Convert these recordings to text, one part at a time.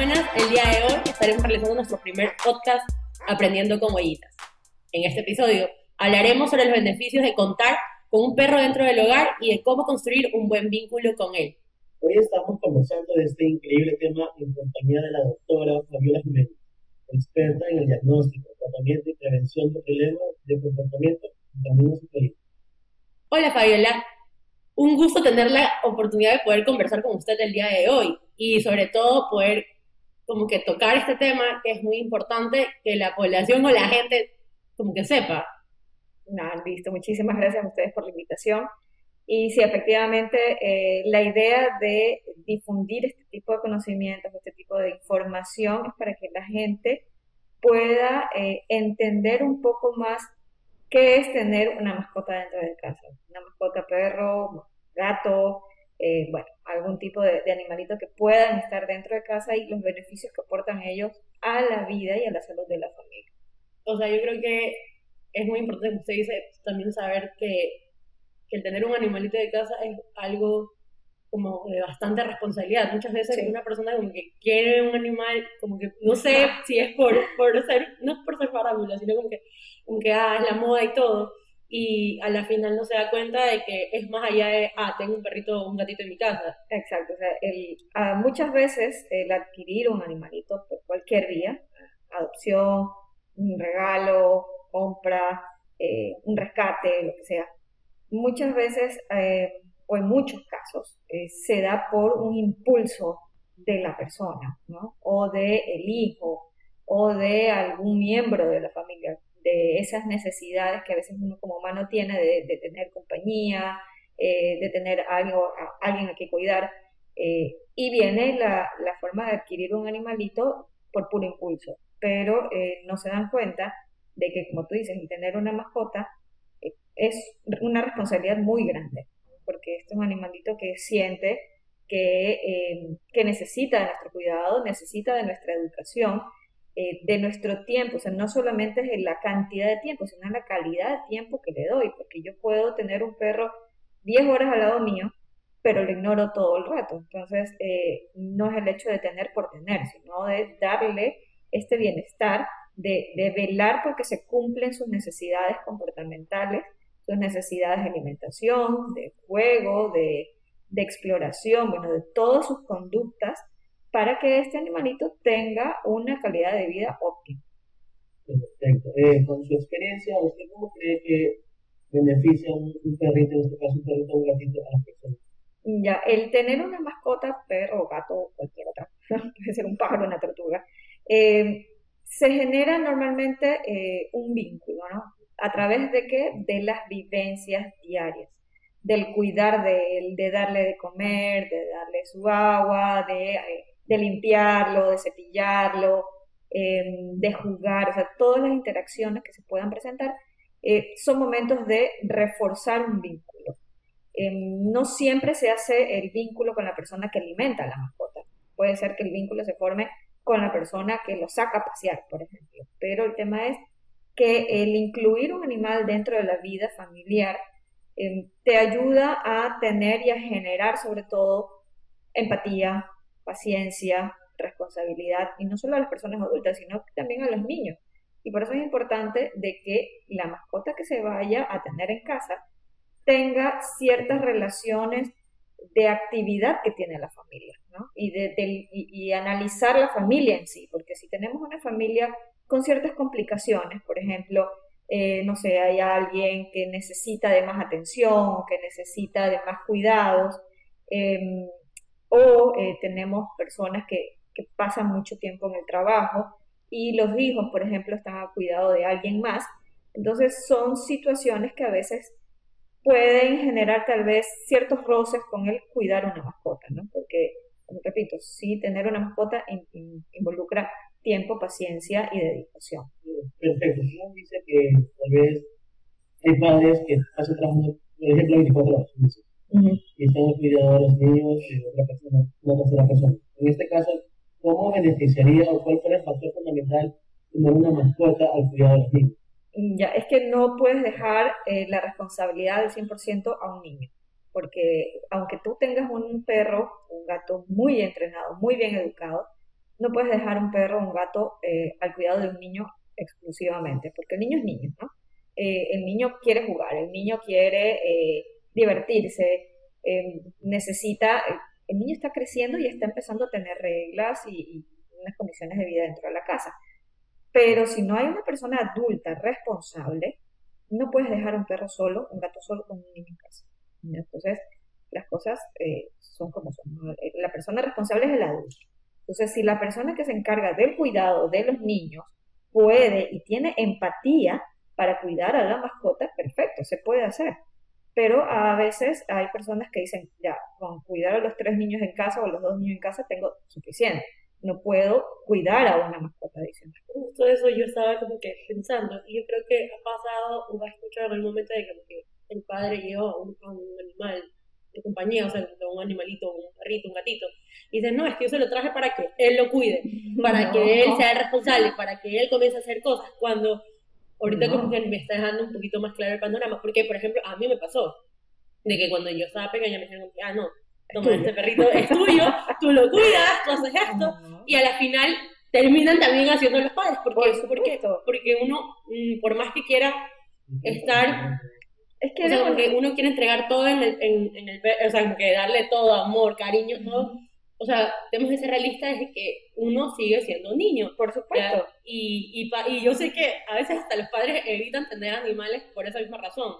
buenas. El día de hoy estaremos realizando nuestro primer podcast Aprendiendo con Huellitas. En este episodio hablaremos sobre los beneficios de contar con un perro dentro del hogar y de cómo construir un buen vínculo con él. Hoy estamos conversando de este increíble tema en compañía de la doctora Fabiola Jiménez, experta en el diagnóstico, tratamiento y prevención de problemas de comportamiento en caminos Hola Fabiola, un gusto tener la oportunidad de poder conversar con usted el día de hoy y sobre todo poder como que tocar este tema que es muy importante que la población o la gente como que sepa. Nada, listo. Muchísimas gracias a ustedes por la invitación. Y sí, efectivamente, eh, la idea de difundir este tipo de conocimientos, este tipo de información, es para que la gente pueda eh, entender un poco más qué es tener una mascota dentro de casa. Una mascota perro, gato, eh, bueno, algún tipo de, animalito que puedan estar dentro de casa y los beneficios que aportan ellos a la vida y a la salud de la familia. O sea, yo creo que es muy importante, usted dice, también saber que, que el tener un animalito de casa es algo como de bastante responsabilidad. Muchas veces una persona como que quiere un animal, como que no sé si es por, por ser, no es por ser farándula, sino como que, como que ah, es la moda y todo y a la final no se da cuenta de que es más allá de, ah, tengo un perrito o un gatito en mi casa. Exacto, o sea, muchas veces el adquirir un animalito por cualquier vía, adopción, un regalo, compra, eh, un rescate, lo que sea, muchas veces, eh, o en muchos casos, eh, se da por un impulso de la persona, ¿no? O de el hijo, o de algún miembro de la familia de esas necesidades que a veces uno como humano tiene de, tener compañía, eh, de tener algo, a, alguien a que cuidar. Eh, y viene la, forma de adquirir un animalito por puro impulso, pero eh, no se dan cuenta de que, como tú dices, tener una mascota es una responsabilidad muy grande, porque este es un animalito que siente que, que necesita de nuestro cuidado, necesita de nuestra educación eh, de nuestro tiempo, o sea, no solamente es la cantidad de tiempo, sino la calidad de tiempo que le doy, porque yo puedo tener un perro 10 horas al lado mío, pero lo ignoro todo el rato. Entonces, eh, no es el hecho de tener por tener, sino de darle este bienestar, de, de velar porque se cumplen sus necesidades comportamentales, sus necesidades de alimentación, de juego, de, de exploración, bueno, de todas sus conductas para que este animalito tenga una calidad de vida óptima. Perfecto. Eh, con su experiencia, ¿usted cómo cree que beneficia un, perrito, en este caso un perrito o un gatito, a las personas? Ya, el tener una mascota, perro, gato, cualquier otra, puede ser un pájaro, una tortuga, eh, se genera normalmente eh, un vínculo, ¿no? ¿A través de qué? De las vivencias diarias, del cuidar de él, de darle de comer, de darle su agua, de de limpiarlo, de cepillarlo, em, de jugar, o sea, todas las interacciones que se puedan presentar eh, son momentos de reforzar un vínculo. Em, no siempre se hace el vínculo con la persona que alimenta a la mascota. Puede ser que el vínculo se forme con la persona que lo saca a pasear, por ejemplo. Pero el tema es que el incluir un animal dentro de la vida familiar te ayuda a tener y a generar sobre todo empatía, paciencia, responsabilidad, y no solo a las personas adultas, sino también a los niños. Y por eso es importante de que la mascota que se vaya a tener en casa tenga ciertas relaciones de actividad que tiene la familia, ¿no? Y, analizar la familia en sí, porque si tenemos una familia con ciertas complicaciones, por ejemplo, eh, no sé, hay alguien que necesita de más atención, que necesita de más cuidados, eh, o eh, tenemos personas que, pasan mucho tiempo en el trabajo y los hijos, por ejemplo, están a cuidado de alguien más. Entonces son situaciones que a veces pueden generar tal vez ciertos roces con el cuidar una mascota, ¿no? Porque, repito, sí tener una mascota involucra tiempo, paciencia y dedicación. Perfecto. Uno dice que tal vez hay padres que hacen trabajo, por ejemplo, 24 horas y son cuidadores niños de otra persona, una tercera persona. En este caso, ¿cómo beneficiaría o cuál fue el factor fundamental tener una mascota al cuidado de los niños? Ya, es que no puedes dejar eh, la responsabilidad del 100% a un niño, porque aunque tú tengas un perro, un gato muy entrenado, muy bien educado, no puedes dejar un perro o un gato eh, al cuidado de un niño exclusivamente, porque el niño es niño, ¿no? Eh, el niño quiere jugar, el niño quiere eh, divertirse, necesita, el niño está creciendo y está empezando a tener reglas y, unas condiciones de vida dentro de la casa. Pero si no hay una persona adulta responsable, no puedes dejar un perro solo, un gato solo con un niño en casa. Entonces, las cosas eh, son como son. La persona responsable es el adulto. Entonces, si la persona que se encarga del cuidado de los niños puede y tiene empatía para cuidar a la mascota, perfecto, se puede hacer. Pero a veces hay personas que dicen, ya, con cuidar a los tres niños en casa o a los dos niños en casa tengo suficiente. No puedo cuidar a una mascota adicional. Justo eso yo estaba como que pensando. Y yo creo que ha pasado o ha escuchado en el momento de que el padre lleva a un animal de compañía, o sea, un animalito, un perrito, un gatito, y dice, no, es que yo se lo traje para que él lo cuide, para que él sea el responsable, para que él comience a hacer cosas, cuando ahorita como que me está dejando un poquito más claro el panorama, porque, por ejemplo, a mí me pasó, de que cuando yo estaba pequeña me dijeron, ah, no, toma, este perrito es tuyo, tú lo cuidas, tú haces esto, y a la final terminan también haciendo los padres, porque, porque, porque uno, mm, por más que quiera estar es que, o sea, uno quiere entregar todo en el, en, en el, o sea, como que darle todo, amor, cariño, todo. O sea, tenemos que ser realistas de que uno sigue siendo niño. Por supuesto. Y, y, y yo sé que a veces hasta los padres evitan tener animales por esa misma razón.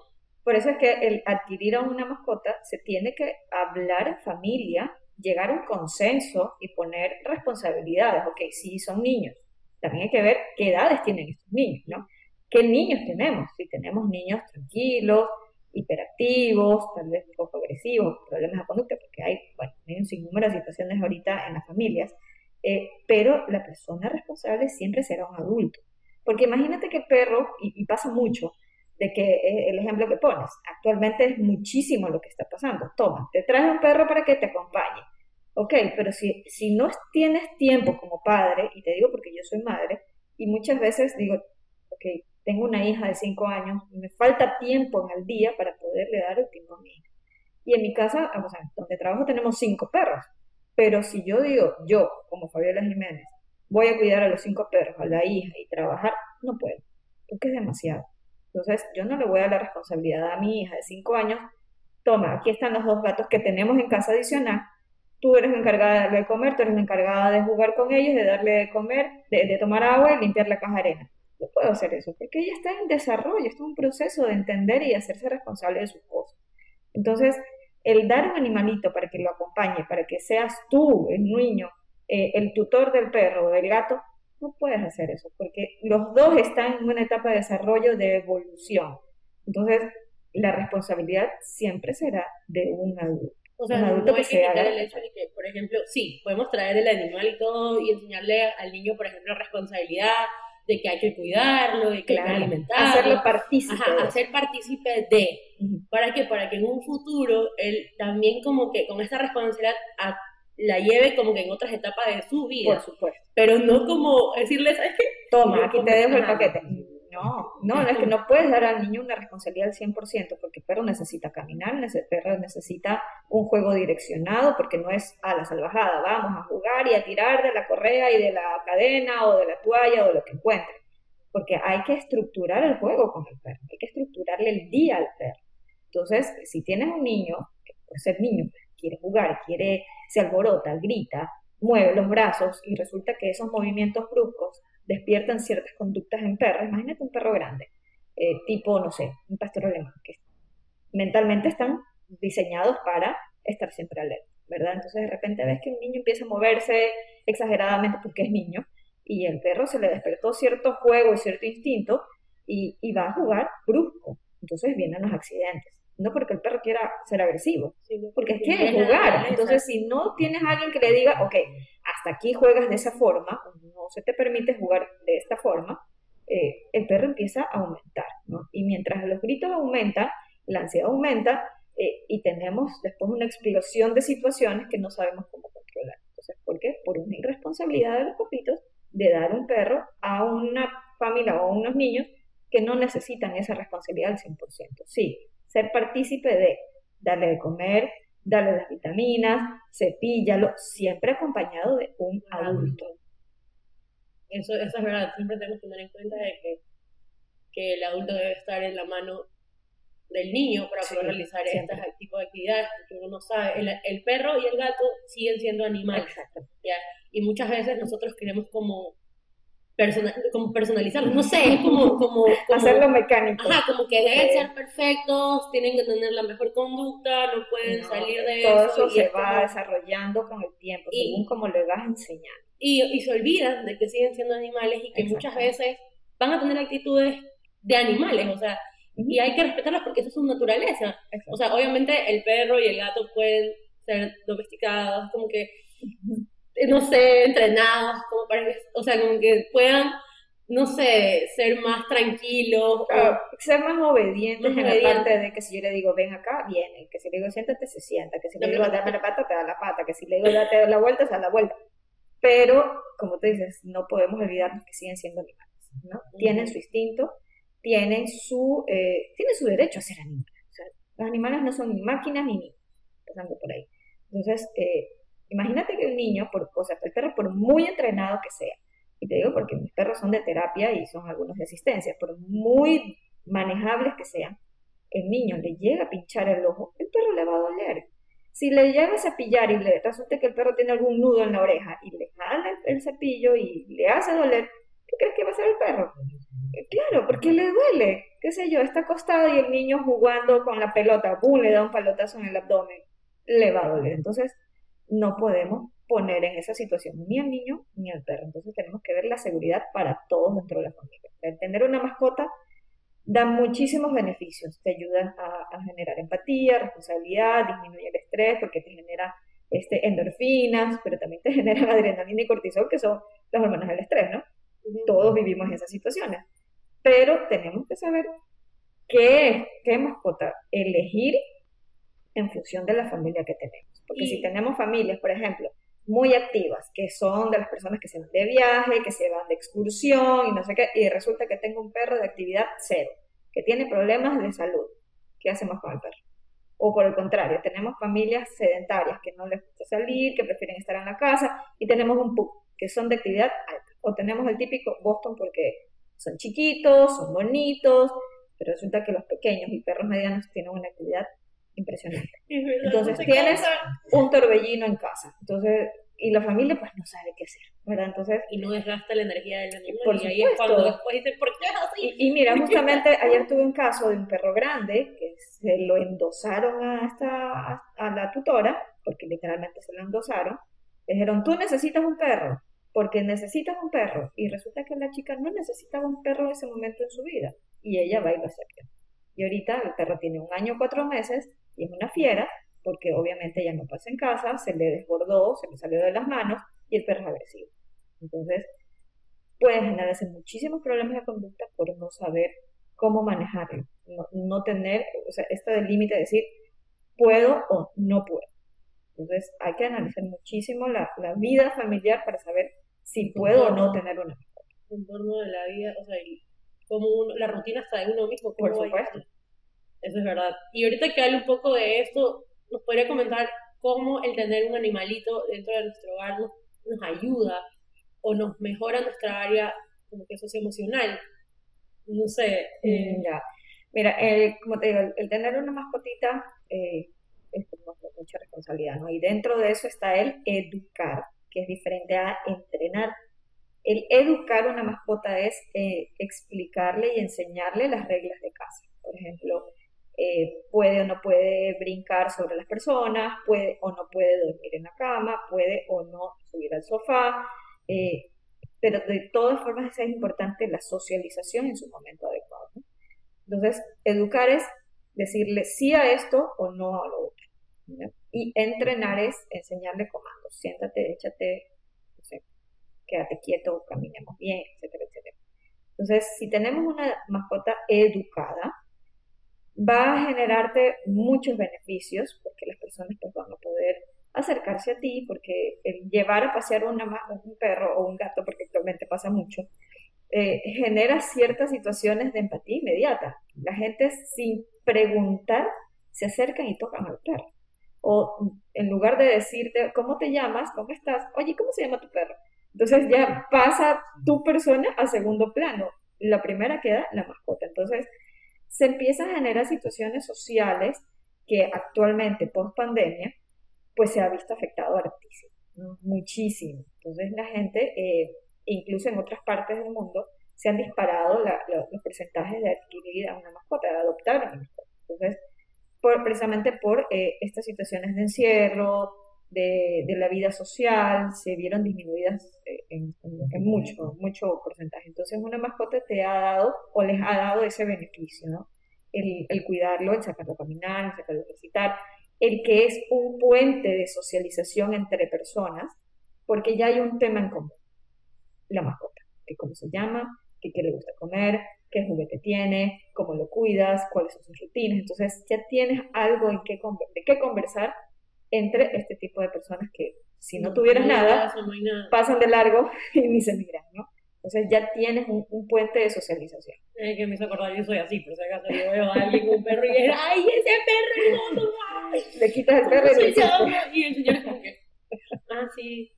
Por eso es que el adquirir a una mascota se tiene que hablar en familia, llegar a un consenso y poner responsabilidades. Ok, si son niños, también hay que ver qué edades tienen estos niños, ¿no? ¿Qué niños tenemos? Si tenemos niños tranquilos, hiperactivos, tal vez poco agresivos, problemas de conducta, porque hay, bueno, hay un sinnúmero de situaciones ahorita en las familias, eh, pero la persona responsable siempre será un adulto. Porque imagínate que el perro, y, pasa mucho, de que eh, el ejemplo que pones, actualmente es muchísimo lo que está pasando. Toma, te traes un perro para que te acompañe. Ok, pero si, si no tienes tiempo como padre, y te digo porque yo soy madre, y muchas veces digo, ok, tengo una hija de 5 años, me falta tiempo en el día para poderle dar el tiempo a mi hija. Y en mi casa, o donde trabajo tenemos cinco perros, pero si yo digo, yo, como Fabiola Jiménez, voy a cuidar a los cinco perros, a la hija y trabajar, no puedo, porque es demasiado. Entonces, yo no le voy a dar la responsabilidad a mi hija de 5 años, toma, aquí están los dos gatos que tenemos en casa adicional, tú eres la encargada de darle de comer, tú eres la encargada de jugar con ellos, de darle de comer, de, tomar agua y limpiar la caja arena no puedo hacer eso, porque ella está en desarrollo, está en un proceso de entender y hacerse responsable de sus cosas. Entonces, el dar un animalito para que lo acompañe, para que seas tú, el niño, eh, el tutor del perro o del gato, no puedes hacer eso, porque los dos están en una etapa de desarrollo, de evolución. Entonces, la responsabilidad siempre será de un adulto. O sea, un adulto que, sea el hecho de que, por ejemplo, sí, podemos traer el animal y todo y enseñarle al niño, por ejemplo, responsabilidad, de que hay que cuidarlo, de que hay que alimentarlo. Hacerlo partícipe. Ajá, hacer partícipe de. ¿Para qué? Para que en un futuro él también como que con esta responsabilidad la lleve como que en otras etapas de su vida. Por supuesto. Pero no como decirle, ¿sabes qué? Toma, aquí te dejo el paquete. No, no, es que no puedes dar al niño una responsabilidad al 100%, porque el perro necesita caminar, el perro necesita un juego direccionado, porque no es a la salvajada, vamos a jugar y a tirar de la correa y de la cadena o de la toalla o de lo que encuentre. Porque hay que estructurar el juego con el perro, hay que estructurarle el día al perro. Entonces, si tienes un niño, que puede ser niño, quiere jugar, quiere, se alborota, grita, mueve los brazos y resulta que esos movimientos bruscos despiertan ciertas conductas en perros. Imagínate un perro grande, eh, tipo, no sé, un pastor alemán, que mentalmente están diseñados para estar siempre alerta, ¿verdad? Entonces de repente ves que un niño empieza a moverse exageradamente porque es niño y el perro se le despertó cierto juego y cierto instinto y, y va a jugar brusco. Entonces vienen los accidentes no porque el perro quiera ser agresivo, porque quiere jugar. Entonces, si no tienes a alguien que le diga, ok, hasta aquí juegas de esa forma, no se te permite jugar de esta forma, eh, el perro empieza a aumentar, ¿no? Y mientras los gritos aumentan, la ansiedad aumenta eh, y tenemos después una explosión de situaciones que no sabemos cómo controlar. Entonces, ¿por qué? Por una irresponsabilidad de los papitos de dar un perro a una familia o a unos niños que no necesitan esa responsabilidad al 100%. Sí, ser partícipe de darle de comer, darle las vitaminas, cepíllalo, siempre acompañado de un adulto. Eso, eso es verdad, siempre tenemos que tener en cuenta de que, que el adulto debe estar en la mano del niño para poder realizar este tipo de actividades, porque uno sabe, el, el, perro y el gato siguen siendo animales. Exacto. Y muchas veces nosotros queremos como, personal, como personalizarlos, no sé, es como, como, Hacerlo mecánico. Ajá, como que deben ser perfectos, tienen que tener la mejor conducta, no pueden salir de todo eso. Todo eso se va desarrollando con el tiempo, según como le vas a enseñar. Y, y se olvidan de que siguen siendo animales y que muchas veces van a tener actitudes de animales, o sea, y hay que respetarlas porque esa es su naturaleza. O sea, obviamente el perro y el gato pueden ser domesticados, como que, no sé, entrenados, como para que, o sea, como que puedan, no sé, ser más tranquilos. o, ser más obedientes en la parte de que si yo le digo, ven acá, viene, que si le digo, siéntate, se sienta, que si le digo, dame la pata, te da la pata, que si le digo, date la vuelta, se da la vuelta. Pero, como tú dices, no podemos olvidarnos que siguen siendo animales, ¿no? Tienen su instinto, tienen su, eh, tienen su derecho a ser animales. los animales no son ni máquinas ni niños, empezando por ahí. Entonces, eh, imagínate que un niño, por, o sea, el perro, por muy entrenado que sea, y te digo porque mis perros son de terapia y son algunos de asistencia, por muy manejables que sean, el niño le llega a pinchar el ojo, el perro le va a doler. Si le llega a cepillar y le resulta que el perro tiene algún nudo en la oreja y le jala el cepillo y le hace doler, ¿qué crees que va a hacer el perro? Eh, claro, porque le duele, qué sé yo, está acostado y el niño jugando con la pelota, ¡bum! le da un palotazo en el abdomen, le va a doler. Entonces, no podemos poner en esa situación ni al niño ni al perro. Entonces, tenemos que ver la seguridad para todos dentro de la familia. El tener una mascota da muchísimos beneficios. Te ayuda a, generar empatía, responsabilidad, disminuye el estrés porque te genera este, endorfinas, pero también te genera adrenalina y cortisol, que son las hormonas del estrés, ¿no? Todos vivimos esas situaciones pero tenemos que saber qué, qué mascota elegir en función de la familia que tenemos. Porque si tenemos familias, por ejemplo, muy activas, que son de las personas que se van de viaje, que se van de excursión y no sé qué, y resulta que tengo un perro de actividad cero, que tiene problemas de salud, ¿qué hacemos con el perro? O por el contrario, tenemos familias sedentarias que no les gusta salir, que prefieren estar en la casa, y tenemos un pug, que son de actividad alta. O tenemos el típico Boston porque son chiquitos, son bonitos, pero resulta que los pequeños y perros medianos tienen una actividad impresionante. Entonces tienes un torbellino en casa. Entonces, y la familia pues no sabe qué hacer, ¿verdad? Entonces, y no desgasta la energía del animal. Por y ahí es cuando después dice, ¿por qué así? Y, mira, justamente ayer tuve un caso de un perro grande que se lo endosaron a, esta, a la tutora, porque literalmente se lo endosaron. Le dijeron, tú necesitas un perro porque necesitas un perro y resulta que la chica no necesitaba un perro en ese momento en su vida y ella va y lo acepta. Y ahorita el perro tiene un año, cuatro meses y es una fiera porque obviamente ella no pasa en casa, se le desbordó, se le salió de las manos y el perro es agresivo. Entonces puede generarse muchísimos problemas de conducta por no saber cómo manejarlo, no, tener, o sea, esto del límite de decir puedo o no puedo. Entonces hay que analizar muchísimo la, la vida familiar para saber si puedo o no tener una mascota. En torno de la vida, o sea, como la rutina está de uno mismo. Por supuesto. Eso es verdad. Y ahorita que hable un poco de esto, nos podría comentar cómo el tener un animalito dentro de nuestro hogar nos, ayuda o nos mejora nuestra área como que socioemocional. No sé. Eh, ya. Mira, como te digo, el, tener una mascotita eh, es mucha responsabilidad, ¿no? Y dentro de eso está el educar que es diferente a entrenar. El educar una mascota es eh, explicarle y enseñarle las reglas de casa. Por ejemplo, eh, puede o no puede brincar sobre las personas, puede o no puede dormir en la cama, puede o no subir al sofá, eh, pero de todas formas es importante la socialización en su momento adecuado. Entonces, educar es decirle sí a esto o no a lo otro. Y entrenar es enseñarle comandos. Siéntate, échate, no sé, quédate quieto, caminemos bien, etcétera, etcétera. Entonces, si tenemos una mascota educada, va a generarte muchos beneficios porque las personas pues, van a poder acercarse a ti, porque el llevar a pasear una, un perro o un gato, porque actualmente pasa mucho, eh, genera ciertas situaciones de empatía inmediata. La gente sin preguntar se acercan y tocan al perro. O en lugar de decirte, ¿cómo te llamas? ¿Cómo estás? Oye, ¿cómo se llama tu perro? Entonces ya pasa tu persona a segundo plano. La primera queda la mascota. Entonces se empiezan a generar situaciones sociales que actualmente, post pandemia, pues se ha visto afectado altísimo, muchísimo. Entonces la gente, eh, incluso en otras partes del mundo, se han disparado los porcentajes de adquirir a una mascota, de adoptar una mascota. Entonces, precisamente por eh, estas situaciones de encierro, de, la vida social, se vieron disminuidas eh, en, mucho, mucho porcentaje. Entonces, una mascota te ha dado o les ha dado ese beneficio, ¿no? El, el cuidarlo, el sacarlo a caminar, el sacarlo a ejercitar, el que es un puente de socialización entre personas, porque ya hay un tema en común, la mascota, que cómo se llama, qué, qué le gusta comer, qué juguete tiene, cómo lo cuidas, cuáles son sus rutinas. Entonces ya tienes algo en qué, de qué conversar entre este tipo de personas que si no tuvieras nada, pasan de largo y ni se miran, ¿no? Entonces ya tienes un, puente de socialización. Es que me hizo acordar, yo soy así, pero si acaso yo veo a alguien con un perro y es, ¡ay, ese perro es Le quitas el perro y le Y el señor es como que, ah, sí.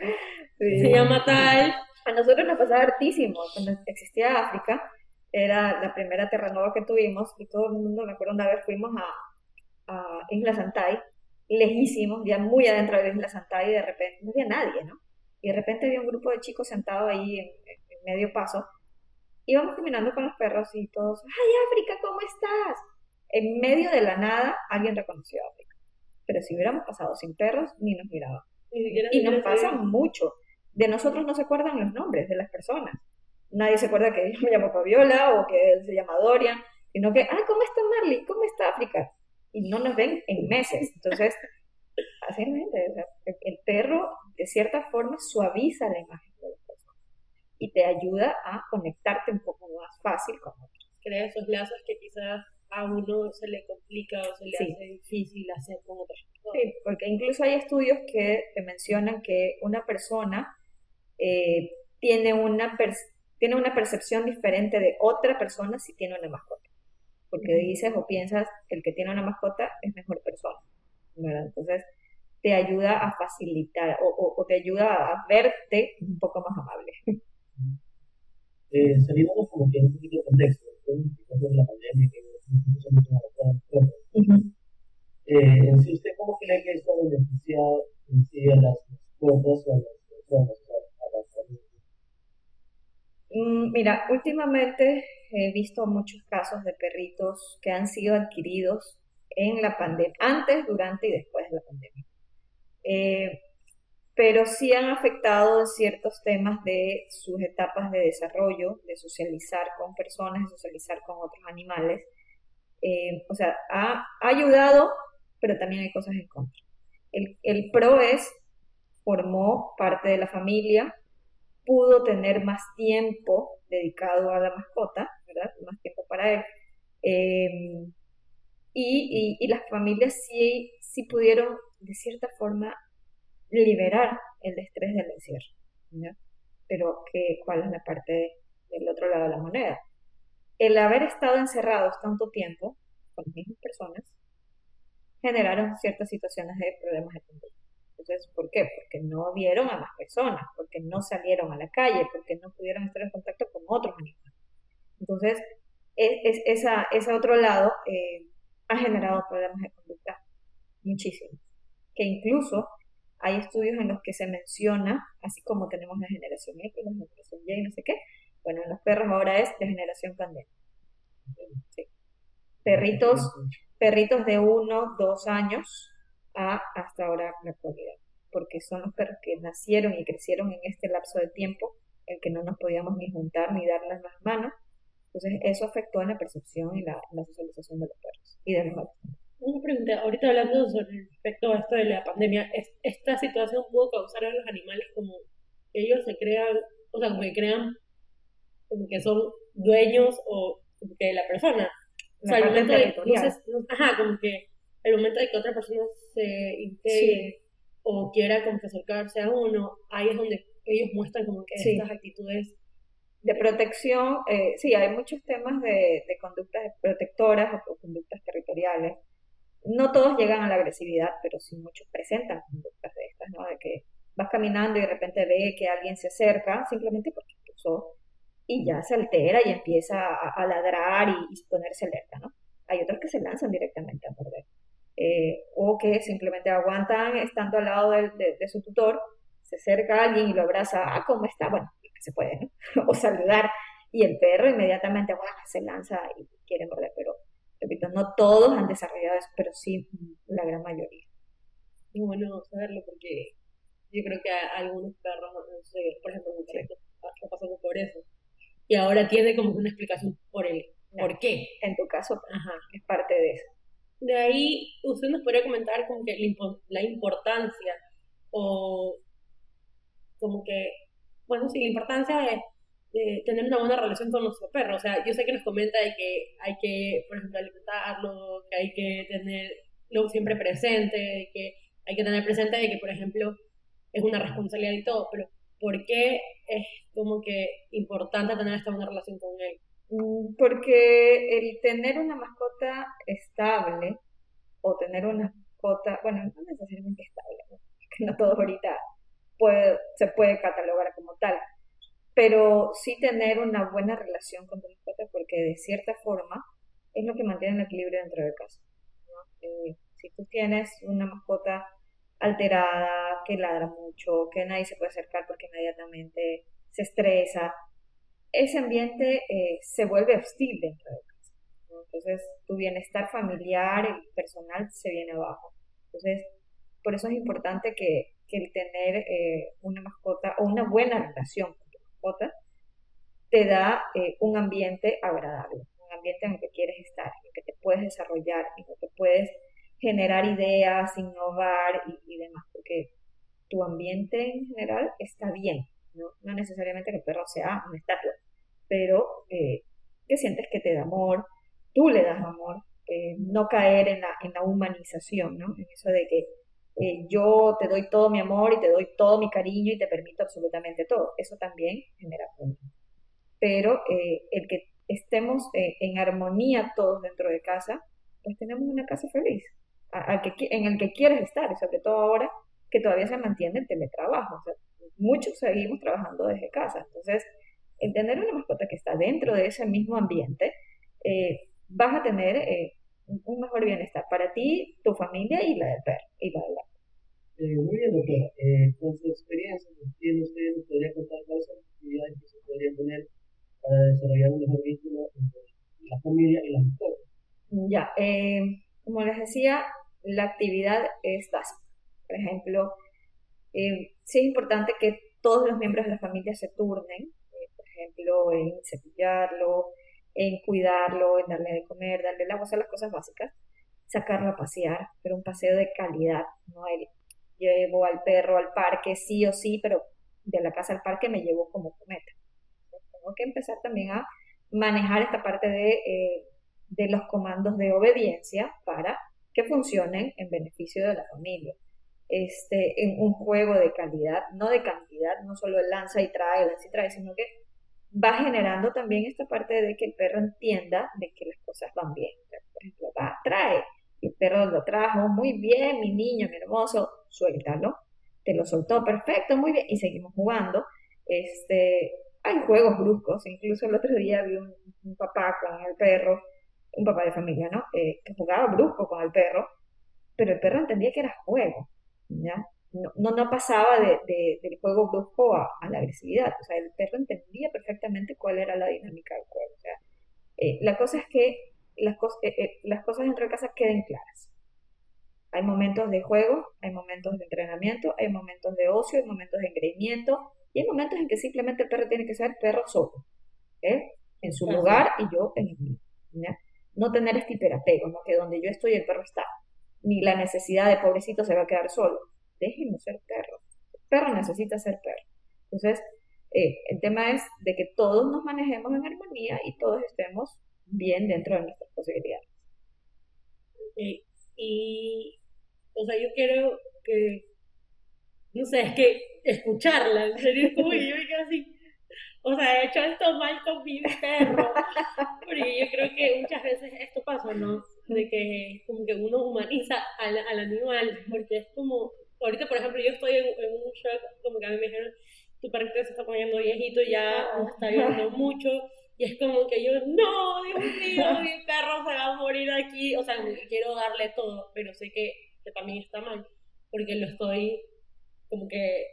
se llma tal. A nosotros nos pasaba hartísimo. Cuando existía África, era la primera Terranova que tuvimos y todo el mundo, me acuerdo una vez fuimos a, a Isla Santay, lejísimos, ya muy adentro de la Isla Santay y de repente no había nadie, ¿no? Y de repente había un grupo de chicos sentados ahí en, medio paso. Íbamos caminando con los perros y todos, ¡ay África, ¿cómo estás? En medio de la nada alguien reconoció a África. Pero si hubiéramos pasado sin perros, ni nos miraban. y nos pasa mucho. De nosotros no se acuerdan los nombres de las personas nadie se acuerda que me llamo Fabiola o que él se llama Dorian, sino que, ah, ¿cómo está Marley? ¿Cómo está África? Y no nos ven en meses. Entonces, así el perro de cierta forma suaviza la imagen de la persona y te ayuda a conectarte un poco más fácil con otros. Crea esos lazos que quizás a uno se le complica o se le hace difícil hacer con otras personas. Sí, porque incluso hay estudios que te mencionan que una persona eh, tiene una tiene una percepción diferente de otra persona si tiene una mascota. Porque dices o piensas, el que tiene una mascota es mejor persona. Entonces, te ayuda a facilitar o, te ayuda a verte un poco más amable. Eh, como que un poquito de contexto, después de la pandemia, que se mucho más eh, en sí, ¿usted cómo cree que esto ha beneficiado en sí a las mascotas o a las personas? Mm, mira, últimamente he visto muchos casos de perritos que han sido adquiridos en la pandemia, antes, durante y después de la pandemia. Eh, pero sí han afectado ciertos temas de sus etapas de desarrollo, de socializar con personas, de socializar con otros animales. Eh, o sea, ha, ayudado, pero también hay cosas en contra. El, el pro es, formó parte de la familia, pudo tener más tiempo dedicado a la mascota, ¿verdad? Más tiempo para él. Em, y, y, las familias sí, sí pudieron, de cierta forma, liberar el estrés del encierro. ¿ya? Pero, ¿qué, ¿cuál es la parte del otro lado de la moneda? El haber estado encerrados tanto tiempo con las mismas personas generaron ciertas situaciones de problemas de conducta. Entonces, ¿por qué? Porque no vieron a más personas, porque no salieron a la calle, porque no pudieron estar en contacto con otros animales. Entonces, es, esa, ese otro lado eh, ha generado problemas de conducta muchísimos, que incluso hay estudios en los que se menciona, así como tenemos la generación X, la generación Y, no sé qué, bueno, en los perros ahora es la generación pandemia. Perritos, perritos de uno, dos años, hasta ahora la actualidad, porque son los perros que nacieron y crecieron en este lapso de tiempo en que no nos podíamos ni juntar ni darles las manos. Entonces eso afectó en la percepción y la, socialización de los perros y de los gatos. Una pregunta, ahorita hablando sobre respecto a esto de la pandemia, ¿esta situación pudo causar a los animales como que ellos se crean, o sea, como que crean como que son dueños o como que de la persona? O sea, el momento de, ajá, como que el momento de que otra persona se integre o quiera como que acercarse a uno, ahí es donde ellos muestran como que estas actitudes de protección, eh, sí, hay muchos temas de, de conductas protectoras o, conductas territoriales. No todos llegan a la agresividad, pero sí muchos presentan conductas de estas, ¿no? De que vas caminando y de repente ve que alguien se acerca, simplemente porque cruzó, y ya se altera y empieza a, ladrar y, ponerse alerta, ¿no? Hay otros que se lanzan directamente a morder. Eh, o que simplemente aguantan estando al lado de, su tutor, se acerca a alguien y lo abraza, ah, ¿cómo está? Bueno, que se puede, ¿no? o saludar, y el perro inmediatamente se lanza y quiere morder, pero repito, no todos han desarrollado eso, pero sí la gran mayoría. Es bueno saberlo porque yo creo que algunos perros, no sé, por ejemplo, no pasando por eso. Y ahora tiene como una explicación por el por qué. En tu caso, es parte de eso. De ahí, usted nos podría comentar como que la importancia o bueno, sí, la importancia de, tener una buena relación con nuestro perro. O sea, yo sé que nos comenta de que hay que, por ejemplo, alimentarlo, que hay que tenerlo siempre presente, que hay que tener presente de que, por ejemplo, es una responsabilidad y todo, pero ¿por qué es como que importante tener esta buena relación con él? Mm, porque el tener una mascota estable o tener una mascota, bueno, no necesariamente estable, ¿no? que no todo ahorita puede, se puede catalogar como tal, pero sí tener una buena relación con tu mascota porque de cierta forma es lo que mantiene el equilibrio dentro de casa. Eh, si tú tienes una mascota alterada, que ladra mucho, que nadie se puede acercar porque inmediatamente se estresa, ese ambiente eh, se vuelve hostil dentro de casa. Entonces, tu bienestar familiar y personal se viene abajo. Entonces, por eso es importante que, el tener eh, una mascota o una buena relación con te da eh, un ambiente agradable, un ambiente en el que quieres estar, en el que te puedes desarrollar, en el que puedes generar ideas, innovar y, demás, porque tu ambiente en general está bien, ¿no? Necesariamente que el perro sea un estatua, pero eh, que sientes que te da amor, tú le das amor, eh, no caer en la, en la humanización, ¿no? En eso de que eh, yo te doy todo mi amor y te doy todo mi cariño y te permito absolutamente todo. Eso también genera puntos. Pero el que estemos en armonía todos dentro de casa, pues tenemos una casa feliz que, en el que quieres estar, y sobre todo ahora que todavía se mantiene el teletrabajo. muchos seguimos trabajando desde casa. Entonces, el tener una mascota que está dentro de ese mismo ambiente, eh, vas a tener eh, un mejor bienestar para ti, tu familia y la del perro y la eh, la actividad es básica. Por ejemplo, eh, sí es importante que todos los miembros de la familia se turnen, eh, por ejemplo, en cepillarlo, en cuidarlo, en darle de comer, darle el agua, o las cosas básicas. Sacarlo a pasear, pero un paseo de calidad, no el llevo al perro al parque sí o sí, pero de la casa al parque me llevo como cometa. tengo que empezar también a manejar esta parte de eh, de los comandos de obediencia para que funcionen en beneficio de la familia. Este, en un juego de calidad, no de cantidad, no solo lanza y trae, lanza y trae, sino que va generando también esta parte de que el perro entienda de que las cosas van bien. Por ejemplo, va, trae, el perro lo trajo, muy bien, mi niño, mi hermoso, suéltalo, te lo soltó, perfecto, muy bien, y seguimos jugando. Este, hay juegos bruscos, incluso el otro día vi un, un papá con el perro un papá de familia, ¿no? Eh, que jugaba brusco con el perro, pero el perro entendía que era juego, ¿ya? No, no, pasaba de, del juego brusco a, la agresividad, o sea, el perro entendía perfectamente cuál era la dinámica del juego. O sea, eh, la cosa es que las, eh, las cosas dentro de casa queden claras. Hay momentos de juego, hay momentos de entrenamiento, hay momentos de ocio, hay momentos de engreimiento y hay momentos en que simplemente el perro tiene que ser perro solo, ¿eh? en su lugar y yo en el mío. No tener este hiperapego, ¿no? que donde yo estoy el perro está, ni la necesidad de pobrecito se va a quedar solo. Déjenme ser perro. El perro necesita ser perro. Entonces, eh, el tema es de que todos nos manejemos en armonía y todos estemos bien dentro de nuestras posibilidades. Y, o sea, yo quiero que, no sé, es que escucharla, en serio, como yo así, o sea, he hecho esto mal con mi perro. Porque yo creo que muchas veces esto pasa, ¿no? De que como que uno humaniza al, al animal, porque es como, ahorita, por ejemplo, yo estoy en, un shock, como que a mí me dijeron, tu perrito se está poniendo viejito, ya está llorando mucho, y es como que yo, no, Dios mío, mi perro se va a morir aquí, o sea, quiero darle todo, pero sé que, que también está mal, porque lo estoy como que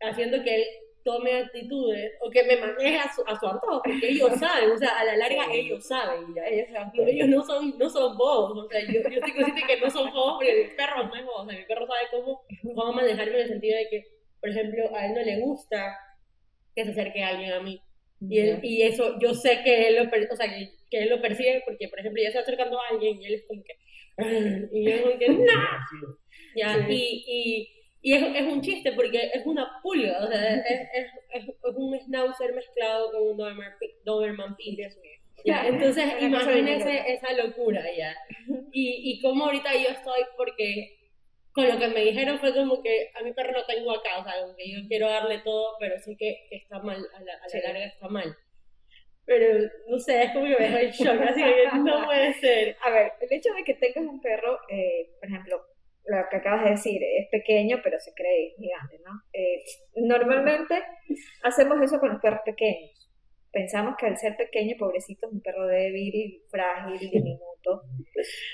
haciendo que él tome actitudes o que me maneje a su, a su antojo, porque ellos saben, o sea, a la larga ellos saben, ya, ellos, ellos no son, no son bobos, o sea, yo, yo estoy consciente que no son bobos, porque mi perro no es bobo, o sea, mi perro sabe cómo, cómo manejarme en el sentido de que, por ejemplo, a él no le gusta que se acerque alguien a mí, y, él, y eso yo sé que él lo, o sea, que, que, él lo percibe, porque, por ejemplo, ya está acercando a alguien y él es como que, y yo como que, ¡no! Ya, y, y y es, es, un chiste porque es una pulga, o sea, es, es, es un schnauzer mezclado con un Doberman, Doberman ¿ya? Entonces, imagínese esa locura, ¿ya? Y, y como ahorita yo estoy, porque con lo que me dijeron fue como que a mi perro no tengo acá, o sea, que yo quiero darle todo, pero sí que, que está mal, a la, a la larga está mal. Pero, no sé, es como que me deja en shock, así que no puede ser. A ver, el hecho de que tengas un perro, eh, por ejemplo, lo que acabas de decir, es pequeño, pero se cree gigante, ¿no? Eh, normalmente hacemos eso con los perros pequeños. Pensamos que al ser pequeño, pobrecito, es un perro débil, frágil, diminuto.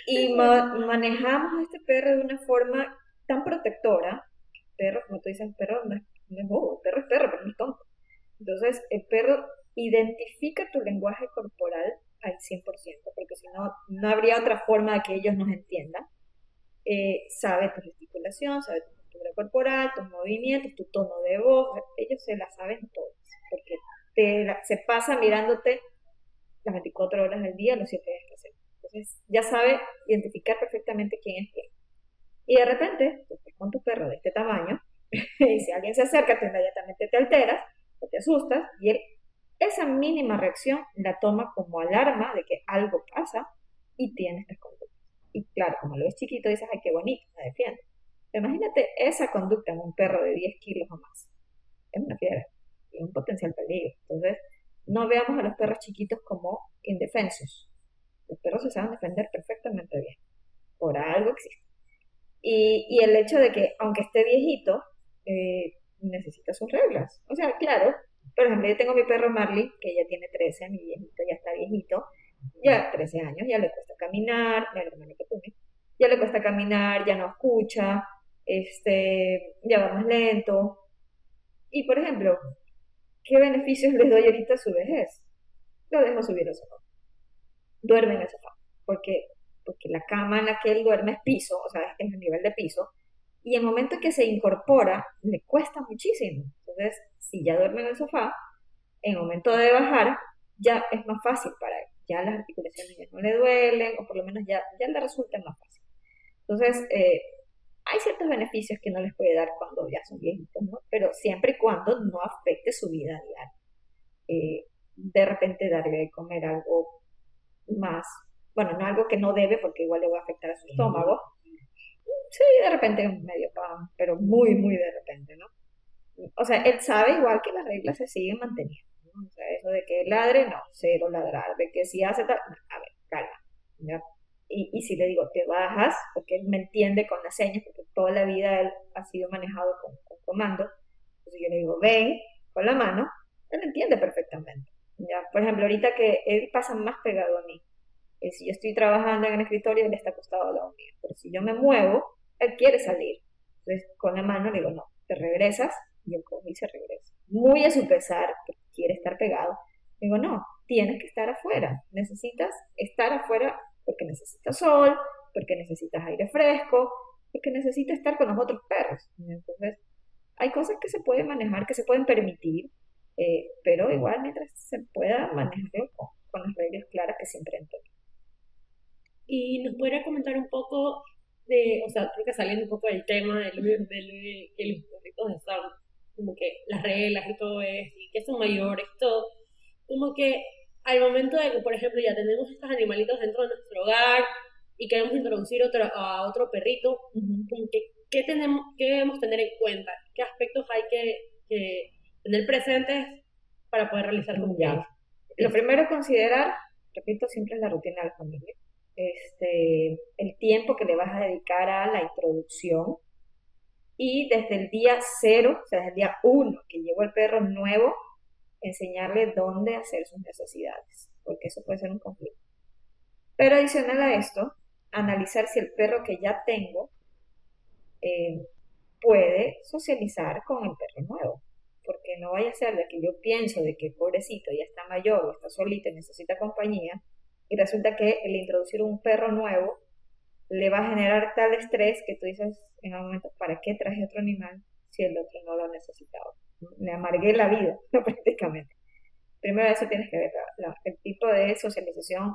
Y manejamos a este perro de una forma tan protectora. El perro, como tú dices, el perro no es, bobo, el perro es perro, pero no es tonto. Entonces, el perro identifica tu lenguaje corporal al 100%, porque si no, no habría otra forma de que ellos nos entiendan eh, sabe tu gesticulación, sabe tu postura corporal, tus movimientos, tu tono de voz, ellos se la saben todas, porque te, se pasa mirándote las 24 horas del día, los 7 días que hacer. Entonces ya sabe identificar perfectamente quién es quién. Y de repente, tú estás con tu perro de este tamaño, y si alguien se acerca, tú inmediatamente te alteras o te asustas, y él esa mínima reacción la toma como alarma de que algo pasa y tiene estas. Y claro, como lo ves chiquito, dices, ay, qué bonito, me defiende. Imagínate esa conducta en un perro de 10 kilos o más. Es una fiera y un potencial peligro. Entonces, no veamos a los perros chiquitos como indefensos. Los perros se saben defender perfectamente bien. Por algo existe. Y, y el hecho de que, aunque esté viejito, eh, necesita sus reglas. O sea, claro, por ejemplo, yo tengo mi perro Marley, que ya tiene 13, mi viejito ya está viejito, ya 13 años, ya le cuesta caminar, ya le cuesta caminar, ya no escucha, este, ya va más lento. Y por ejemplo, ¿qué beneficios les doy ahorita a su vejez? Lo dejo subir al sofá. Duerme en el sofá, porque, porque la cama en la que él duerme es piso, o sea, es el nivel de piso, y el momento que se incorpora, le cuesta muchísimo. Entonces, si ya duerme en el sofá, en el momento de bajar, ya es más fácil para él ya las articulaciones ya no le duelen, o por lo menos ya, ya le resulta más fácil. Entonces, eh, hay ciertos beneficios que no les puede dar cuando ya son viejitos, ¿no? Pero siempre y cuando no afecte su vida diaria. Eh, de repente darle de comer algo más, bueno, no algo que no debe porque igual le va a afectar a su estómago. Sí, de repente medio pan, pero muy, muy de repente, ¿no? O sea, él sabe igual que las reglas se siguen manteniendo. O sea, eso de que ladre, no, cero ladrar. De que si hace tal, a ver, calma. Y, y, si le digo, te bajas, porque él me entiende con las señas, porque toda la vida él ha sido manejado con, con comando. Entonces yo le digo, ven con la mano, él entiende perfectamente. ¿ya? Por ejemplo, ahorita que él pasa más pegado a mí. Eh, si yo estoy trabajando en el escritorio, él está acostado al lado mío. Pero si yo me muevo, él quiere salir. Entonces con la mano le digo, no, te regresas y él y se regresa. Muy a su pesar, quiere estar pegado. Digo, no, tienes que estar afuera. Necesitas estar afuera porque necesitas sol, porque necesitas aire fresco, porque necesitas estar con los otros perros. Entonces, hay cosas que se pueden manejar, que se pueden permitir, eh, pero igual mientras se pueda manejarlo con, las reglas claras que siempre entiendo. Y nos podría comentar un poco de, o sea, creo que saliendo un poco del tema del, del, que los perritos están como que las reglas y todo eso, y que son mayores, todo, como que al momento de que, por ejemplo, ya tenemos estos animalitos dentro de nuestro hogar y queremos introducir otro, a otro perrito, como que, ¿qué, tenemos, ¿qué debemos tener en cuenta? ¿Qué aspectos hay que, tener presentes para poder realizar como ya? Lo primero es considerar, repito, siempre es la rutina de la familia. Este, el tiempo que le vas a dedicar a la introducción y desde el día cero, o sea, desde el día uno que llegó el perro nuevo, enseñarle dónde hacer sus necesidades, porque eso puede ser un conflicto. Pero adicional a esto, analizar si el perro que ya tengo eh, puede socializar con el perro nuevo, porque no vaya a ser de que yo pienso de que pobrecito ya está mayor o está solito y necesita compañía, y resulta que el introducir un perro nuevo le va a generar tal estrés que tú dices en un momento, ¿para qué traje otro animal si el otro no lo necesitaba? Me amargué la vida, prácticamente. Primero eso tienes que ver el tipo de socialización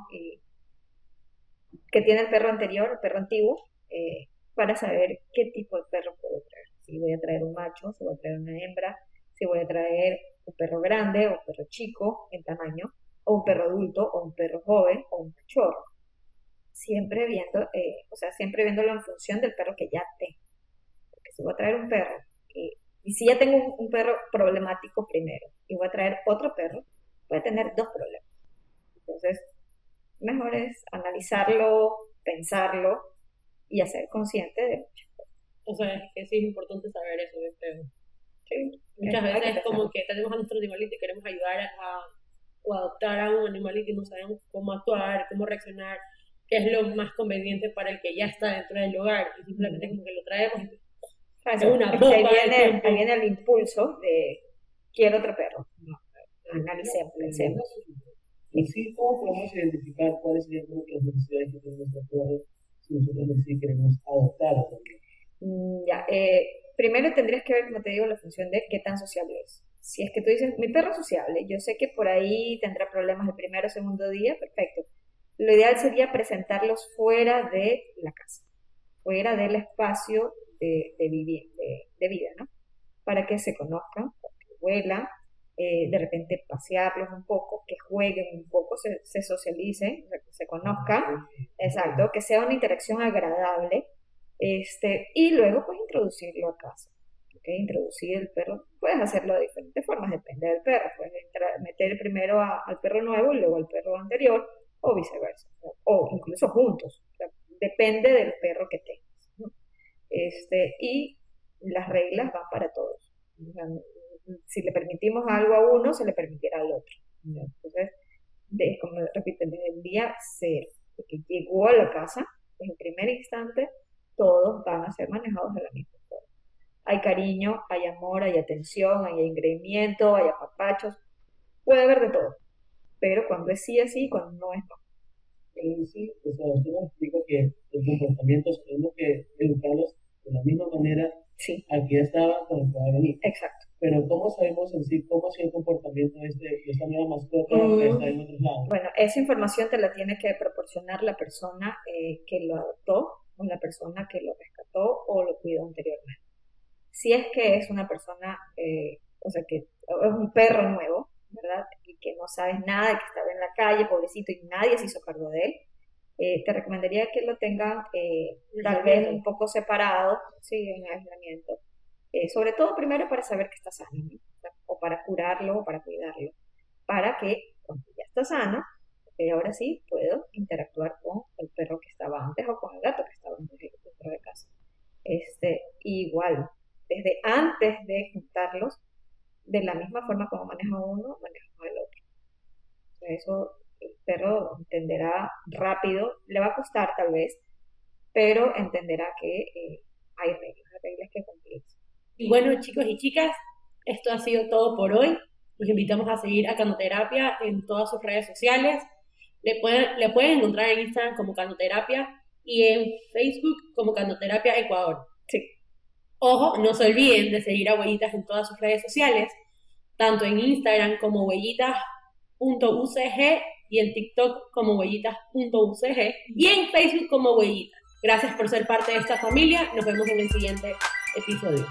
que tiene el perro anterior, el perro antiguo, eh, para saber qué tipo de perro puedo traer. Si voy a traer un macho, si voy a traer una hembra, si voy a traer un perro grande o un perro chico en tamaño, o un perro adulto, o un perro joven, o un cachorro siempre viendo, eh, o sea, siempre viéndolo en función del perro que ya tengo. Porque si voy a traer un perro, y, si ya tengo un, perro problemático primero, y voy a traer otro perro, voy a tener dos problemas. Entonces, mejor es analizarlo, pensarlo y hacer consciente de muchas cosas. O sea, es que sí es importante saber eso, de Sí, Muchas veces es como que tenemos a nuestro animalito y queremos ayudar a, o adoptar a un animalito y no sabemos cómo actuar, cómo reaccionar qué es lo más conveniente para el que ya está dentro del hogar y simplemente como que lo traemos y una bomba ahí, viene, ahí viene el impulso de quiero otro perro. No, analicemos, pensemos. Y sí, ¿cómo podemos identificar cuáles serían las necesidades que tiene nuestro perro si nosotros sí queremos adoptar a mm, Ya, eh, primero tendrías que ver, como te digo, la función de qué tan sociable es. Si es que tú dices, mi perro es sociable, yo sé que por ahí tendrá problemas el primero o segundo día, perfecto lo ideal sería presentarlos fuera de la casa, fuera del espacio de, de, de, vida, ¿no? Para que se conozcan, que vuelan, eh, de repente pasearlos un poco, que jueguen un poco, se, se socialicen, se conozcan, exacto, que sea una interacción agradable, este, y luego pues introducirlo a casa. ¿okay? Introducir el perro, puedes hacerlo de diferentes formas, depende del perro, puedes meter primero al perro nuevo y luego al perro anterior, o viceversa, o incluso juntos, depende del perro que tengas. Este, y las reglas van para todos. si le permitimos algo a uno, se le permitirá al otro. Entonces, de, como repito, desde el día cero, que llegó a la casa, en el primer instante, todos van a ser manejados de la misma forma. Hay cariño, hay amor, hay atención, hay engreimiento, hay apapachos, puede haber de todo pero cuando es sí, es sí, cuando no es no. Sí, o sea, usted nos explica que los comportamientos tenemos que educarlos de la misma manera sí. ya estaba con el que va a venir. Exacto. Pero ¿cómo sabemos en sí cómo ha sido el comportamiento de, este, de esta nueva mascota que está en otros lados? Bueno, esa información te la tiene que proporcionar la persona eh, que lo adoptó o la persona que lo rescató o lo cuidó anteriormente. Si es que es una persona, eh, o sea, que es un perro nuevo, ¿verdad? Que no sabes nada, que estaba en la calle, pobrecito, y nadie se hizo cargo de él, eh, te recomendaría que lo tengan eh, tal vez un poco separado, sí, en aislamiento. Eh, sobre todo primero para saber que está sano, o para curarlo o para cuidarlo, para que cuando ya está sano, ahora sí puedo interactuar con el perro que estaba antes o con el gato que estaba antes dentro de casa. Este, igual, desde antes de juntarlos, de la misma forma como maneja uno, maneja. Eso el perro entenderá rápido, le va a costar tal vez, pero entenderá que eh, hay reglas, hay reglas que cumplir. Y bueno, chicos y chicas, esto ha sido todo por hoy. Los invitamos a seguir a Canoterapia en todas sus redes sociales. Le pueden, le pueden encontrar en Instagram como Canoterapia y en Facebook como Canoterapia Ecuador. Sí. Ojo, no se olviden de seguir a Huellitas en todas sus redes sociales, tanto en Instagram como huellitas.ucg y en TikTok como huellitas.ucg y en Facebook como Huellitas. Gracias por ser parte de esta familia. Nos vemos en el siguiente episodio.